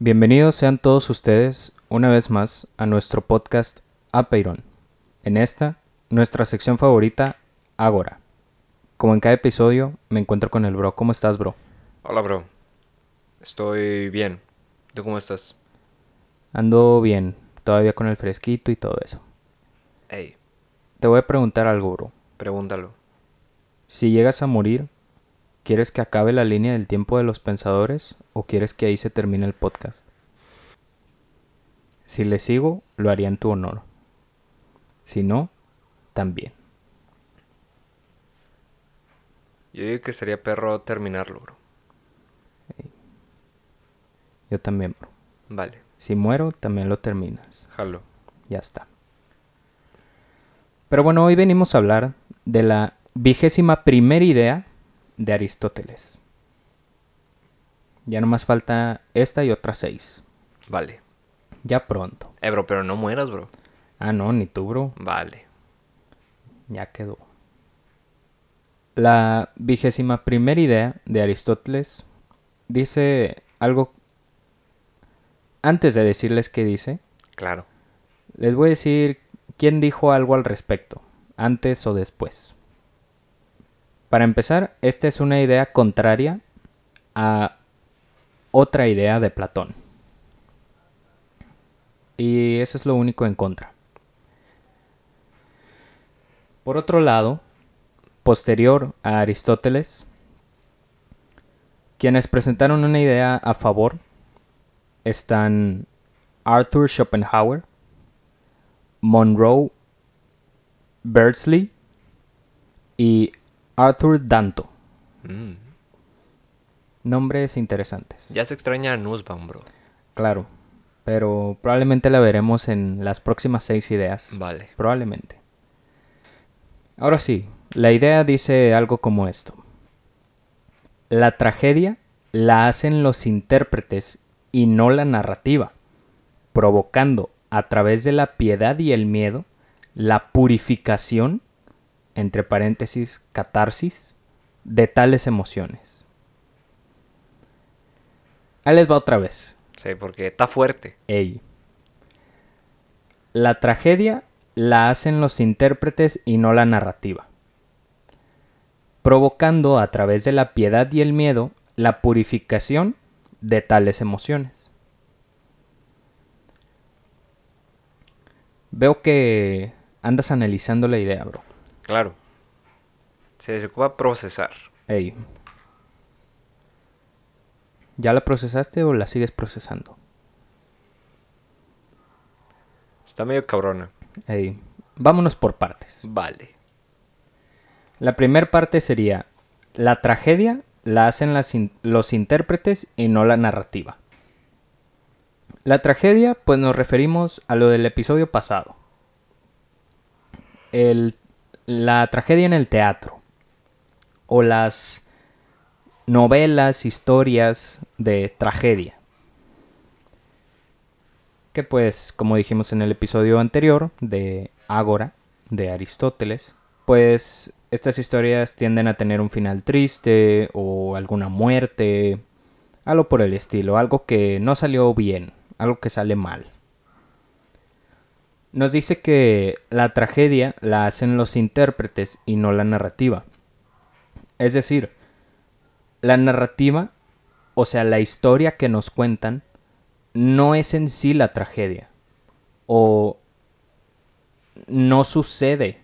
Bienvenidos sean todos ustedes una vez más a nuestro podcast Apeirón. En esta, nuestra sección favorita, Agora. Como en cada episodio, me encuentro con el bro. ¿Cómo estás, bro? Hola, bro. Estoy bien. ¿Tú cómo estás? Ando bien, todavía con el fresquito y todo eso. Hey, Te voy a preguntar algo, bro. pregúntalo. Si llegas a morir, ¿quieres que acabe la línea del tiempo de los pensadores o quieres que ahí se termine el podcast? Si le sigo, lo haría en tu honor. Si no, también. Yo digo que sería perro terminarlo, bro. Yo también, bro. Vale, Si muero, también lo terminas. jalo. Ya está. Pero bueno, hoy venimos a hablar de la vigésima primera idea de Aristóteles. Ya nomás falta esta y otras seis. Vale. Ya pronto. Eh, bro, pero no mueras, bro. Ah, no, ni tú, bro. Vale. Ya quedó. La vigésima primera idea de Aristóteles dice algo... Antes de decirles qué dice, Claro. les voy a decir quién dijo algo al respecto, antes o después. Para empezar, esta es una idea contraria a otra idea de Platón. Y eso es lo único en contra. Por otro lado, posterior a Aristóteles, quienes presentaron una idea a favor están Arthur Schopenhauer, Monroe Beardsley y Arthur Danto. Mm. Nombres interesantes. Ya se extraña a Nussbaum, bro. Claro, pero probablemente la veremos en las próximas seis ideas. Vale. Probablemente. Ahora sí, la idea dice algo como esto. La tragedia la hacen los intérpretes y no la narrativa, provocando a través de la piedad y el miedo la purificación, entre paréntesis, catarsis, de tales emociones. Ahí les va otra vez. Sí, porque está fuerte. Ey. La tragedia la hacen los intérpretes y no la narrativa, provocando a través de la piedad y el miedo la purificación de tales emociones. Veo que andas analizando la idea, bro. Claro. Se ocupa procesar. Ey. ¿Ya la procesaste o la sigues procesando? Está medio cabrona. Ey. Vámonos por partes. Vale. La primera parte sería, la tragedia la hacen las in- los intérpretes y no la narrativa. La tragedia, pues nos referimos a lo del episodio pasado. El- la tragedia en el teatro. O las novelas, historias de tragedia. Que pues, como dijimos en el episodio anterior de Ágora, de Aristóteles, pues estas historias tienden a tener un final triste o alguna muerte, algo por el estilo, algo que no salió bien, algo que sale mal. Nos dice que la tragedia la hacen los intérpretes y no la narrativa. Es decir, la narrativa, o sea, la historia que nos cuentan, no es en sí la tragedia. O no sucede.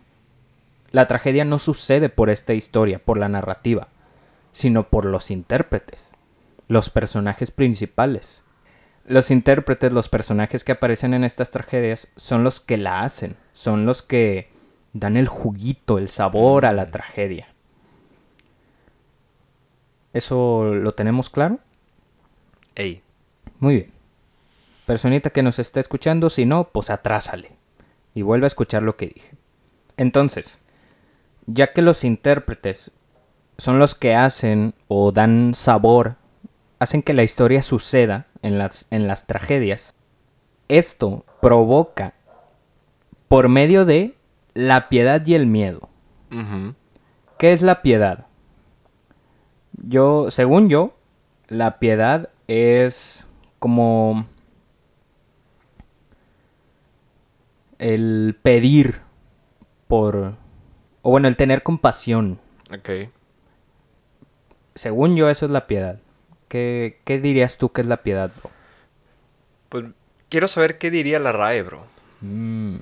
La tragedia no sucede por esta historia, por la narrativa, sino por los intérpretes, los personajes principales. Los intérpretes, los personajes que aparecen en estas tragedias, son los que la hacen, son los que dan el juguito, el sabor a la tragedia. ¿Eso lo tenemos claro? Ey. Muy bien. Personita que nos está escuchando, si no, pues atrásale. Y vuelve a escuchar lo que dije. Entonces, ya que los intérpretes son los que hacen o dan sabor, hacen que la historia suceda en las, en las tragedias, esto provoca por medio de la piedad y el miedo. ¿Qué es la piedad? Yo, según yo, la piedad es como el pedir por, o bueno, el tener compasión. Ok. Según yo, eso es la piedad. ¿Qué, qué dirías tú que es la piedad, bro? Pues quiero saber qué diría la RAE, bro. Mm,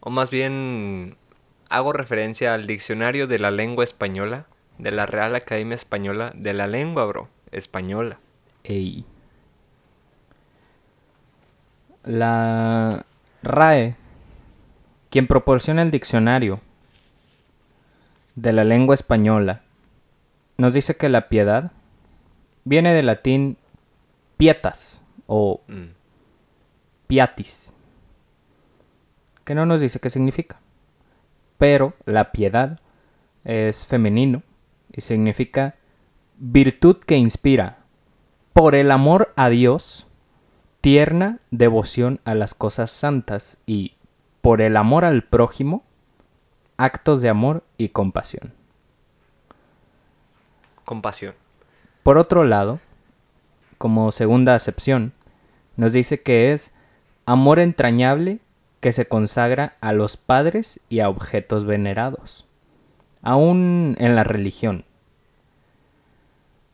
O más bien hago referencia al diccionario de la lengua española, de la Real Academia Española, de la lengua, bro, española. ey. La RAE, quien proporciona el diccionario de la lengua española, nos dice que la piedad viene del latín pietas o Mm, piatis, que no nos dice qué significa. Pero la piedad es femenino y significa virtud que inspira por el amor a Dios, tierna devoción a las cosas santas y por el amor al prójimo, actos de amor y compasión. Compasión. Por otro lado, como segunda acepción, nos dice que es amor entrañable que se consagra a los padres y a objetos venerados, aún en la religión.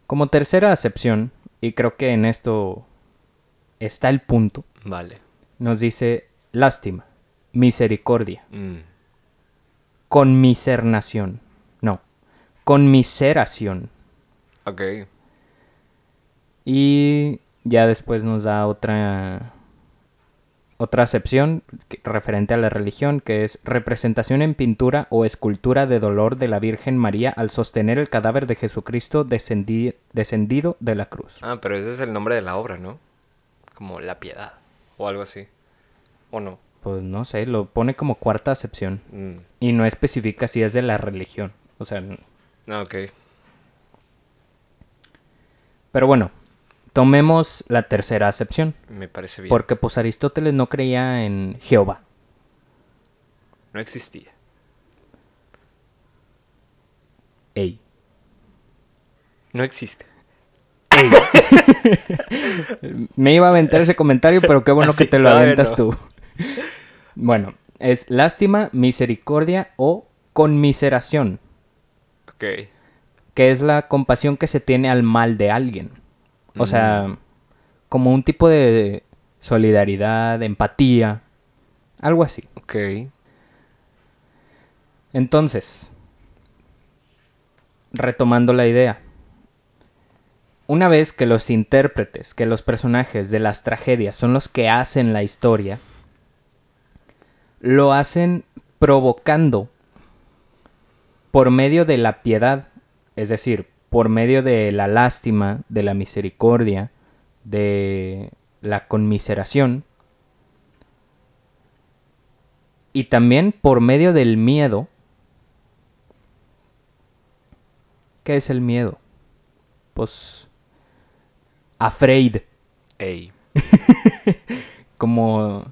Como tercera acepción, y creo que en esto está el punto, Vale. nos dice lástima, misericordia, Mm, conmisernación, no, conmiseración. Ok. Y ya después nos da otra otra acepción referente a la religión, que es representación en pintura o escultura de dolor de la Virgen María al sostener el cadáver de Jesucristo descendi- descendido de la cruz. Ah, pero ese es el nombre de la obra, ¿no? Como La Piedad o algo así. ¿O no? Pues no sé, lo pone como cuarta acepción Mm, y no especifica si es de la religión. O sea, ah, ok. Pero bueno, tomemos la tercera acepción, Me parece bien. porque pues Aristóteles no creía en Jehová. No existía. Ey. No existe. Me iba a aventar ese comentario, pero qué bueno que Así te lo aventas no. tú. Bueno, es lástima, misericordia o conmiseración, Ok. Que es la compasión que se tiene al mal de alguien. O sea, como un tipo de solidaridad, empatía, algo así. Ok. Entonces, retomando la idea, una vez que los intérpretes, que los personajes de las tragedias son los que hacen la historia, lo hacen provocando por medio de la piedad, es decir, por medio de la lástima, de la misericordia, de la conmiseración, y también por medio del miedo. ¿Qué es el miedo? Pues afraid, Ey. como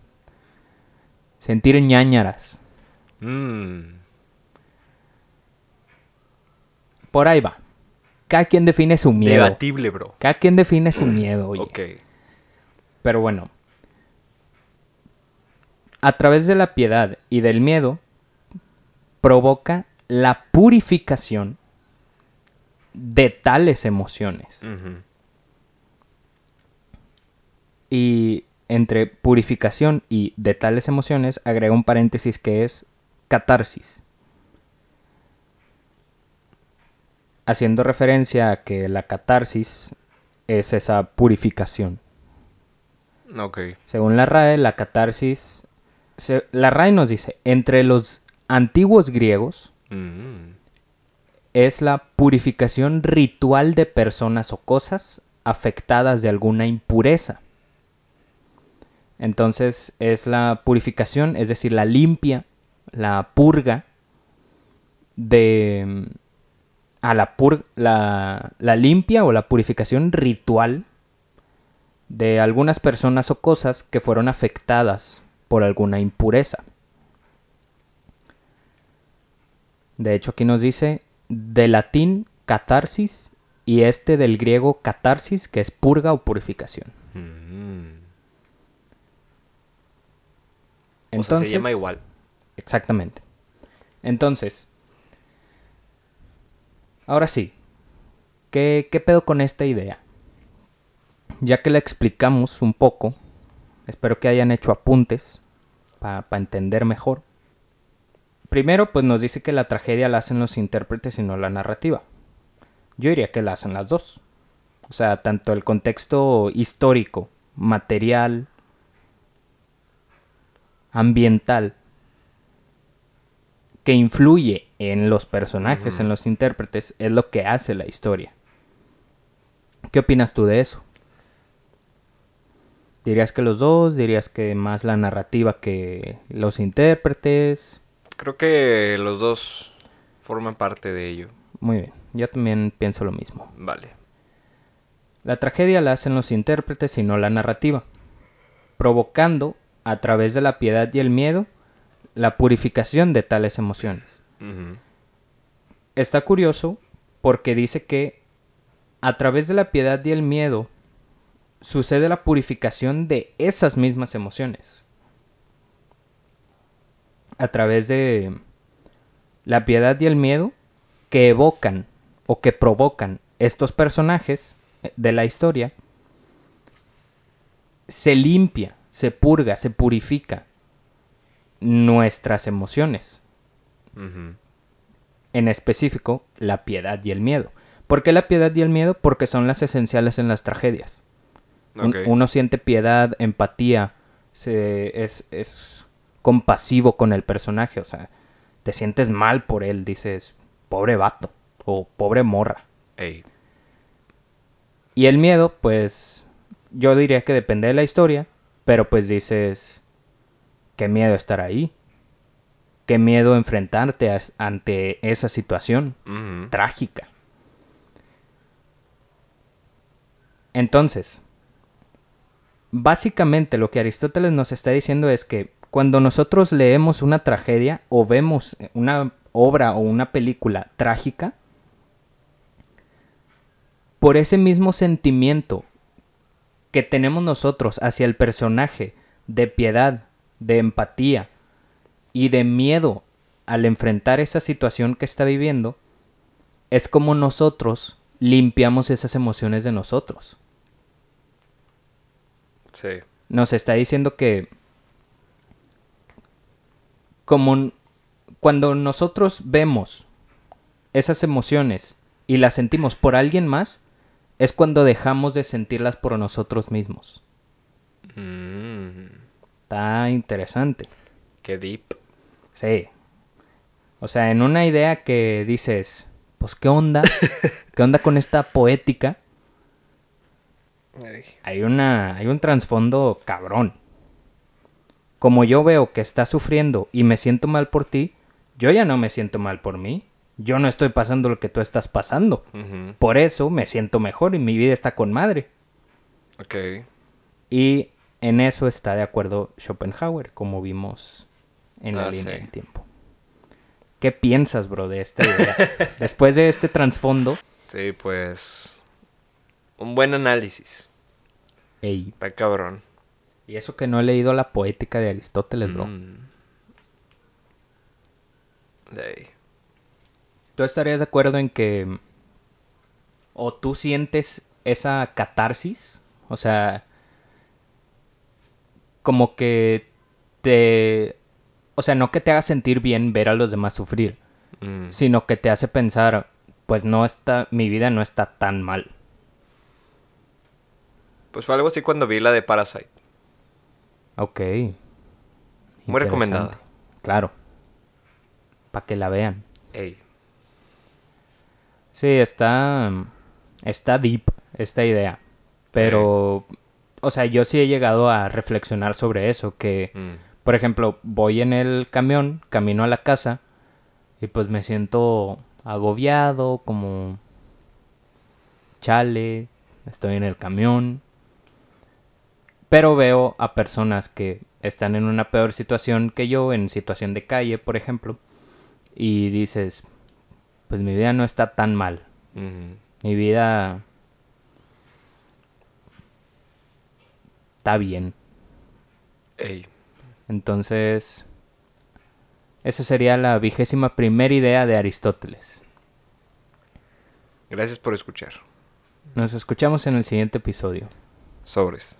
sentir ñáñaras. Mm, Por ahí va. Cada quien define su miedo. Debatible, bro. Cada quien define su miedo, oye. Ok. Pero bueno. A través de la piedad y del miedo, provoca la purificación de tales emociones. Y entre purificación y de tales emociones agrega un paréntesis que es catarsis. Haciendo referencia a que la catarsis es esa purificación. Ok. Según la RAE, la catarsis... se- la RAE nos dice, entre los antiguos griegos Mm, es la purificación ritual de personas o cosas afectadas de alguna impureza. Entonces es la purificación, es decir, la limpia, la purga de... A la, pur- la, la limpia o la purificación ritual de algunas personas o cosas que fueron afectadas por alguna impureza. De hecho, aquí nos dice de latín catarsis y este del griego catarsis, que es purga o purificación. Mm. Entonces, sea, se llama igual. Exactamente. Entonces, ahora sí, ¿qué, qué pedo con esta idea? Ya que la explicamos un poco, espero que hayan hecho apuntes para entender mejor. Primero, pues nos dice que la tragedia la hacen los intérpretes y no la narrativa. Yo diría que la hacen las dos. O sea, tanto el contexto histórico, material, ambiental, que influye en los personajes, en los intérpretes, es lo que hace la historia. ¿Qué opinas tú de eso? ¿Dirías que los dos? ¿Dirías que más la narrativa que los intérpretes? Creo que los dos forman parte de ello. Muy bien, yo también pienso lo mismo. Vale. La tragedia la hacen los intérpretes y no la narrativa, provocando, a través de la piedad y el miedo, la purificación de tales emociones. Está curioso porque dice que a través de la piedad y el miedo sucede la purificación de esas mismas emociones. A través de la piedad y el miedo que evocan o que provocan estos personajes de la historia, se limpia, se purga, se purifica nuestras emociones en específico la piedad y el miedo. ¿Por qué la piedad y el miedo? Porque son las esenciales en las tragedias. Un- uno siente piedad, empatía, se- es, es compasivo con el personaje, o sea, te sientes mal por él, dices, pobre vato o pobre morra. Ey. Y el miedo, pues, yo diría que depende de la historia, pero pues dices, qué miedo estar ahí, qué miedo enfrentarte a- ante esa situación trágica. Entonces, básicamente lo que Aristóteles nos está diciendo es que cuando nosotros leemos una tragedia o vemos una obra o una película trágica, por ese mismo sentimiento que tenemos nosotros hacia el personaje de piedad, de empatía y de miedo al enfrentar esa situación que está viviendo, es como nosotros limpiamos esas emociones de nosotros. Sí. Nos está diciendo que como cuando nosotros vemos esas emociones y las sentimos por alguien más, es cuando dejamos de sentirlas por nosotros mismos. Mm. Está interesante. Qué deep. Sí. O sea, en una idea que dices, pues qué onda, qué onda con esta poética, hay una hay un trasfondo cabrón. Como yo veo que estás sufriendo y me siento mal por ti, yo ya no me siento mal por mí. Yo no estoy pasando lo que tú estás pasando. Por eso me siento mejor y mi vida está con madre. Ok. Y en eso está de acuerdo Schopenhauer, como vimos en la Ah, línea sí. del tiempo. ¿Qué piensas, bro, de esta idea? Después de este trasfondo, Sí, pues. Un buen análisis. ey, Está cabrón. y eso que no he leído la poética de Aristóteles, bro. Mm. Ey. ¿Tú estarías de acuerdo en que o tú sientes esa catarsis? O sea, como que te... O sea, no que te haga sentir bien ver a los demás sufrir, Mm. sino que te hace pensar, pues no está, mi vida no está tan mal. Pues fue algo así cuando vi la de Parasite. Ok. Muy recomendada. Claro. Para que la vean. Ey. Sí, está. Está deep esta idea. Pero. O sea, yo sí he llegado a reflexionar sobre eso. Que, Mm. por ejemplo, voy en el camión, camino a la casa. Y pues me siento agobiado, como. Chale. Estoy en el camión. Pero veo a personas que están en una peor situación que yo, en situación de calle, por ejemplo. Y dices, pues mi vida no está tan mal. Mi vida está bien. Ey, Entonces, esa sería la vigésima primera idea de Aristóteles. gracias por escuchar. Nos escuchamos en el siguiente episodio. Sobres.